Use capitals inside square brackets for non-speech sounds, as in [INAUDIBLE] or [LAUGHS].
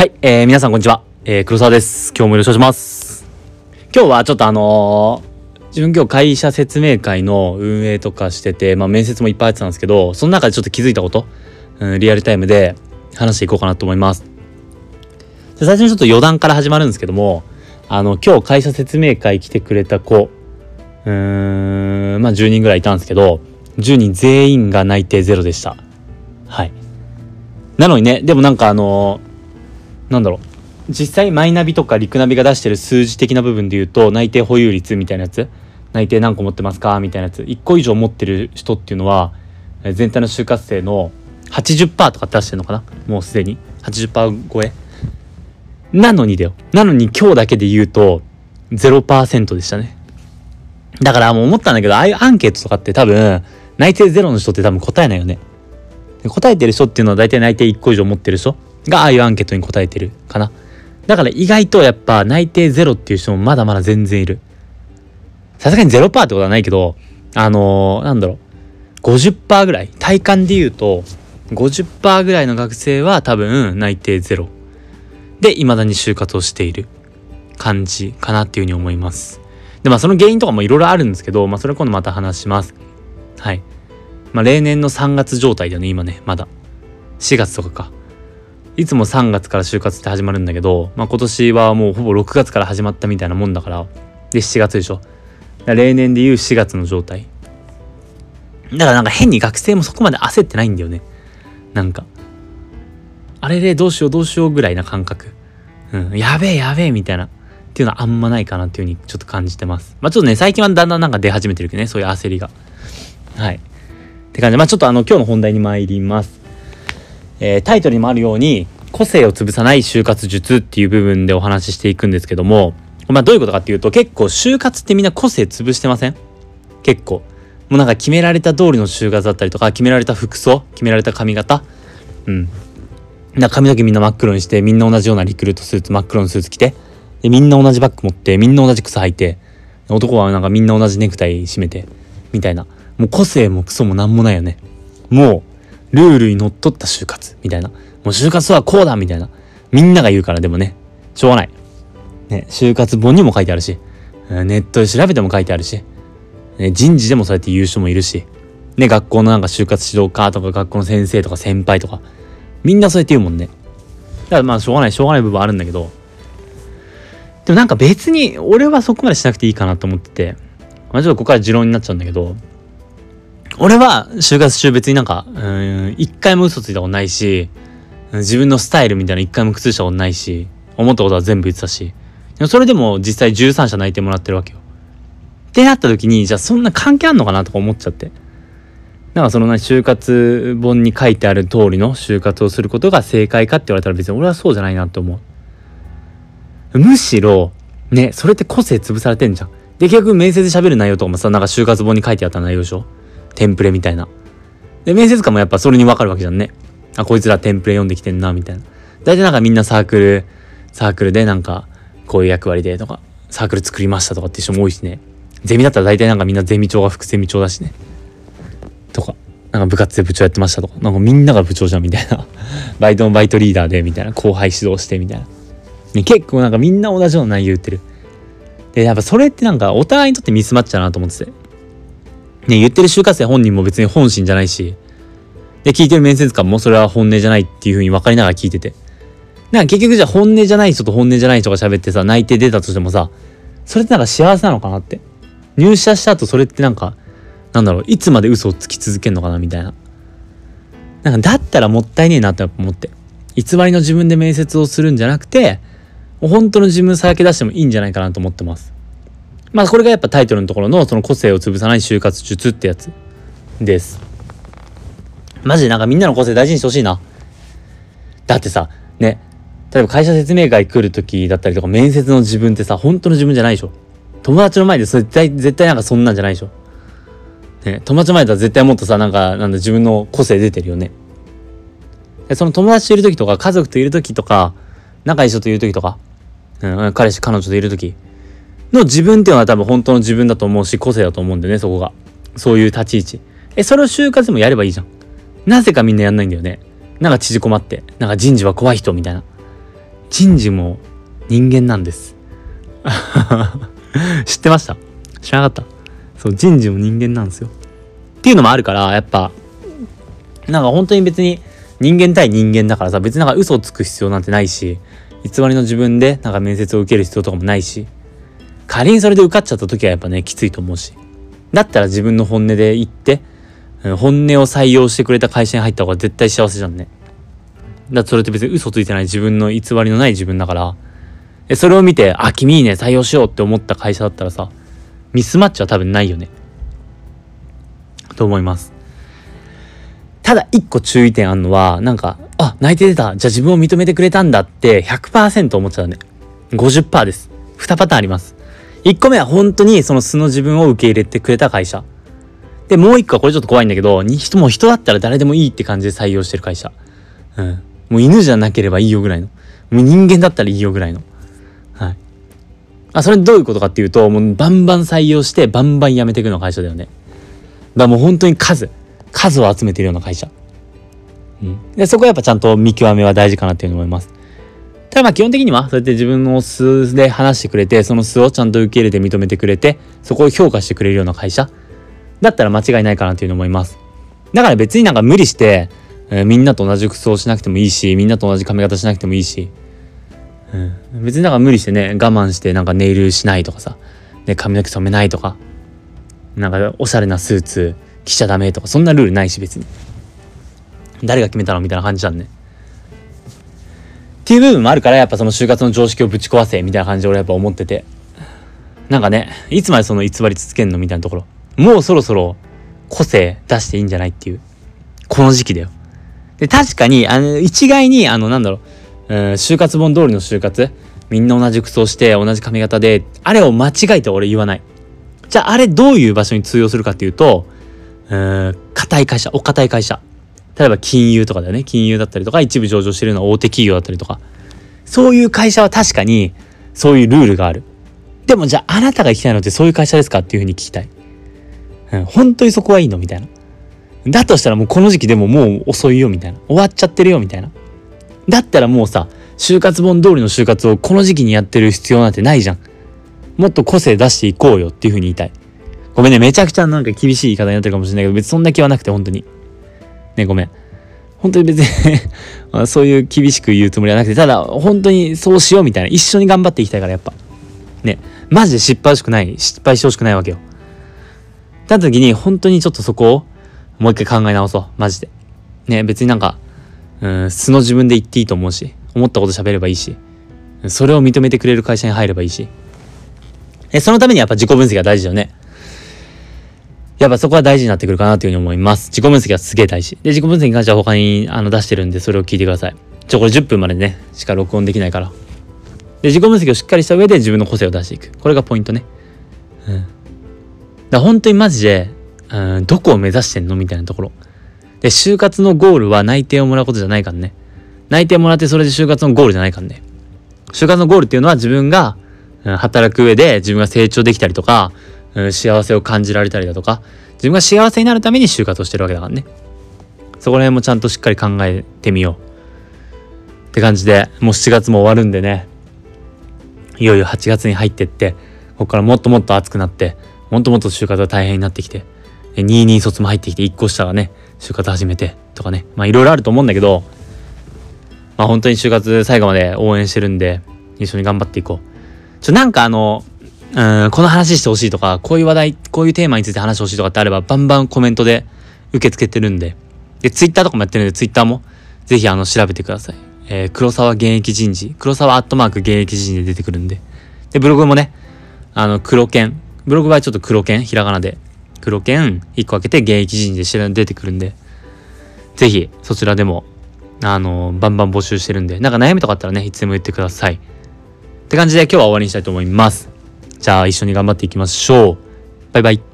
はい、えー、皆さんこんにちは。えー、黒沢です。今日もよろしくお願いします。今日はちょっとあのー自分今日会社説明会の運営とかしてて、まあ面接もいっぱいやってたんですけど、その中でちょっと気づいたこと、うん、リアルタイムで話していこうかなと思います。で最初にちょっと余談から始まるんですけども、あの、今日会社説明会来てくれた子、うーん、まあ10人ぐらいいたんですけど、10人全員が内定ゼロでした。はい。なのにね、でもなんかあのーなんだろう。実際マイナビとかリクナビが出してる数字的な部分で言うと内定保有率みたいなやつ？内定何個持ってますか？みたいなやつ。1個以上持ってる人っていうのは全体の就活生の80%とか出してるのかな？もうすでに。80%超え。なのにだよ。なのに今日だけで言うと0%でしたね。だからもう思ったんだけどああいうアンケートとかって多分内定ゼロの人って多分答えないよね。答えてる人っていうのは大体内定1個以上持ってる人。がああいうアンケートに答えてるかな。だから意外とやっぱ内定ゼロっていう人もまだまだ全然いる。さすがに0%ってことはないけどあのーなんだろう。50%ぐらい。体感で言うと50%ぐらいの学生は多分内定ゼロ。で未だに就活をしている感じかなっていうふうに思います。でまあその原因とかもいろいろあるんですけどまあそれ今度また話します。はい。まあ例年の3月状態だよね今ねまだ。4月とかか。いつも3月から就活って始まるんだけど、まあ、今年はもうほぼ6月から始まったみたいなもんだからで7月でしょ。例年でいう4月の状態。だからなんか変に学生もそこまで焦ってないんだよね。なんか。あれでどうしようどうしようぐらいな感覚。うん。やべえやべえみたいな。っていうのはあんまないかなっていうふうにちょっと感じてます。まあちょっとね最近はだんだんなんか出始めてるけどねそういう焦りが。はい。って感じ。でまあちょっとあの今日の本題に参ります。えータイトルにもあるように個性を潰さない就活術っていう部分でお話ししていくんですけどもまあどういうことかっていうと結構就活ってみんな個性潰してません？結構。もうなんか決められた通りの就活だったりとか決められた服装決められた髪型？うん。だから髪の毛みんな真っ黒にしてみんな同じようなリクルートスーツ真っ黒のスーツ着てでみんな同じバッグ持ってみんな同じ靴履いて男はなんかみんな同じネクタイ締めてみたいな。もう個性もクソもなんもないよね。もうルールにのっとった就活みたいな。もう就活はこうだみたいな。みんなが言うからでもね。しょうがない。ね就活本にも書いてあるし。ネットで調べても書いてあるし、ね、人事でもそうやって言う人もいるし。ね学校のなんか就活指導課とか学校の先生とか先輩とか。みんなそうやって言うもんね。だからまあしょうがない。しょうがない部分あるんだけど。でもなんか別に俺はそこまでしなくていいかなと思ってて。まあちょっとここから持論になっちゃうんだけど。俺は就活中別になんか、うん、一回も嘘ついたことないし、自分のスタイルみたいな一回も崩したことないし、思ったことは全部言ってたし、それでも実際13社内定もらってるわけよ。ってなった時に、じゃあそんな関係あんのかなとか思っちゃって。なんかそのな、就活本に書いてある通りの就活をすることが正解かって言われたら別に俺はそうじゃないなと思う。むしろ、ね、それって個性潰されてんじゃん。で、結局面接で喋る内容とかもさ、なんか就活本に書いてあった内容でしょテンプレみたいな。で、面接官もやっぱそれに分かるわけじゃんね。あ、こいつらテンプレ読んできてんな、みたいな。大体なんかみんなサークル、サークルでなんか、こういう役割でとか、サークル作りましたとかって人も多いしね。ゼミだったら大体なんかみんなゼミ長が副ゼミ長だしね。とか、なんか部活で部長やってましたとか、なんかみんなが部長じゃんみたいな。[LAUGHS] バイトのバイトリーダーでみたいな。後輩指導してみたいな。ね、結構なんかみんな同じような内容言ってる。で、やっぱそれってなんかお互いにとってミスマッチだなと思ってて。ね、言ってる就活生本人も別に本心じゃないし、で、聞いてる面接官もそれは本音じゃないっていう風に分かりながら聞いてて。なんか結局じゃあ本音じゃない人と本音じゃない人が喋ってさ、内定出たとしてもさ、それってなんか幸せなのかなって。入社した後それってなんか、なんだろう、いつまで嘘をつき続けるのかなみたいな。なんかだったらもったいねえなって思って。偽りの自分で面接をするんじゃなくて、本当の自分さらけ出してもいいんじゃないかなと思ってます。まあこれがやっぱタイトルのところのその個性を潰さない就活術ってやつです。マジでなんかみんなの個性大事にしてほしいな。だってさ、ね、例えば会社説明会来る時だったりとか面接の自分ってさ、本当の自分じゃないでしょ。友達の前で絶対、絶対なんかそんなんじゃないでしょ。ね、友達の前だったら絶対もっとさ、なんか、なんだ自分の個性出てるよね。でその友達といる時とか、家族といる時とか、仲いい人といる時とか、うん、彼氏、彼女といる時の自分っていうのは多分本当の自分だと思うし、個性だと思うんでね、そこが。そういう立ち位置。え、それを就活でもやればいいじゃん。なぜかみんなやんないんだよね。なんか縮こまって、なんか人事は怖い人みたいな。人事も人間なんです [LAUGHS] 知ってました？知らなかった？そう人事も人間なんですよっていうのもあるからやっぱなんか本当に別に人間対人間だからさ別になんか嘘をつく必要なんてないし偽りの自分でなんか面接を受ける必要とかもないし仮にそれで受かっちゃった時はやっぱねきついと思うしだったら自分の本音で言って本音を採用してくれた会社に入った方が絶対幸せじゃんねだってそれって別に嘘ついてない自分の偽りのない自分だからそれを見てあ君いいね採用しようって思った会社だったらさミスマッチは多分ないよねと思いますただ一個注意点あるのは、なんか、あ、内定出た。じゃあ自分を認めてくれたんだって100%思っちゃうね。50%です。2パターンあります。1個目は本当にその素の自分を受け入れてくれた会社。で、もう1個はこれちょっと怖いんだけど、人も人だったら誰でもいいって感じで採用してる会社。うん。もう犬じゃなければいいよぐらいの。もう人間だったらいいよぐらいの。はい。あ、それどういうことかっていうと、もうバンバン採用してバンバン辞めていくの会社だよね。だからもう本当に数。数を集めてるような会社。うん。で、そこはやっぱちゃんと見極めは大事かなっていうふうに思います。ただまあ基本的には、そうやって自分の素で話してくれて、その素をちゃんと受け入れて認めてくれて、そこを評価してくれるような会社だったら間違いないかなっていうふうに思います。だから別になんか無理して、えー、みんなと同じ服装しなくてもいいし、みんなと同じ髪型しなくてもいいし、うん、別になんか無理してね、我慢してなんかネイルしないとかさ、ね、髪の毛染めないとか、なんかおしゃれなスーツ着ちゃダメとかそんなルールないし別に。誰が決めたのみたいな感じなんね。っていう部分もあるからやっぱその就活の常識をぶち壊せみたいな感じで俺やっぱ思ってて。なんかねいつまでその偽り続けんのみたいなところ。もうそろそろ個性出していいんじゃないっていう。この時期だよ。で確かにあの一概にあのなんだろう、うん、就活本通りの就活。みんな同じ服装して同じ髪型であれを間違えて俺言わない。じゃああれどういう場所に通用するかっていうとうん硬い会社お堅い会社。例えば金融とかだよね。金融だったりとか一部上場してるような大手企業だったりとか。そういう会社は確かにそういうルールがある。でもじゃああなたが行きたいのってそういう会社ですかっていうふうに聞きたい、うん、本当にそこはいいのみたいな。だとしたらもうこの時期でももう遅いよみたいな。終わっちゃってるよみたいな。だったらもうさ就活本通りの就活をこの時期にやってる必要なんてないじゃん。もっと個性出していこうよっていうふうに言いたい。ごめんね、めちゃくちゃなんか厳しい言い方になってるかもしれないけど、別にそんな気はなくて、本当に。ね、ごめん。本当に別に [LAUGHS] そういう厳しく言うつもりはなくて、ただ、本当にそうしようみたいな、一緒に頑張っていきたいから、やっぱ。ね、マジで失敗しくない、失敗してほしくないわけよ。だった時に、本当にちょっとそこを、もう一回考え直そう、マジで。ね、別になんか、うん、素の自分で言っていいと思うし、思ったこと喋ればいいし、それを認めてくれる会社に入ればいいし。え、そのためにやっぱ自己分析が大事だよね。やっぱそこは大事になってくるかなというふうに思います。自己分析はすげえ大事。で、自己分析に関しては他にあの出してるんで、それを聞いてください。ちょ、これ10分までね、しか録音できないから。で、自己分析をしっかりした上で自分の個性を出していく。これがポイントね。うん。だ本当にマジで、うん、どこを目指してんのみたいなところ。で、就活のゴールは内定をもらうことじゃないからね。内定もらってそれで就活のゴールじゃないからね。就活のゴールっていうのは自分が、うん、働く上で自分が成長できたりとか、うん、幸せを感じられたりだとか自分が幸せになるために就活をしてるわけだからね。そこら辺もちゃんとしっかり考えてみよう。って感じでもう7月も終わるんでね。いよいよ8月に入ってってここからもっともっと暑くなってもっともっと就活が大変になってきて22卒も入ってきて1個下がね就活始めてとかね。まあいろいろあると思うんだけどまあ本当に就活最後まで応援してるんで一緒に頑張っていこう。ちょなんかあのうん、この話してほしいとか、こういう話題、こういうテーマについて話してほしいとかってあれば、バンバンコメントで受け付けてるんで。で、ツイッターとかもやってるんで、ツイッターもぜひあの、調べてください。えー、黒沢現役人事、黒沢アットマーク現役人事で出てくるんで。で、ブログもね、あの、黒剣。ブログはちょっと黒剣、ひらがなで。黒剣、1個開けて現役人事で出てくるんで。ぜひ、そちらでも、あの、バンバン募集してるんで、なんか悩みとかあったらね、いつでも言ってください。って感じで今日は終わりにしたいと思います。じゃあ一緒に頑張っていきましょう。バイバイ。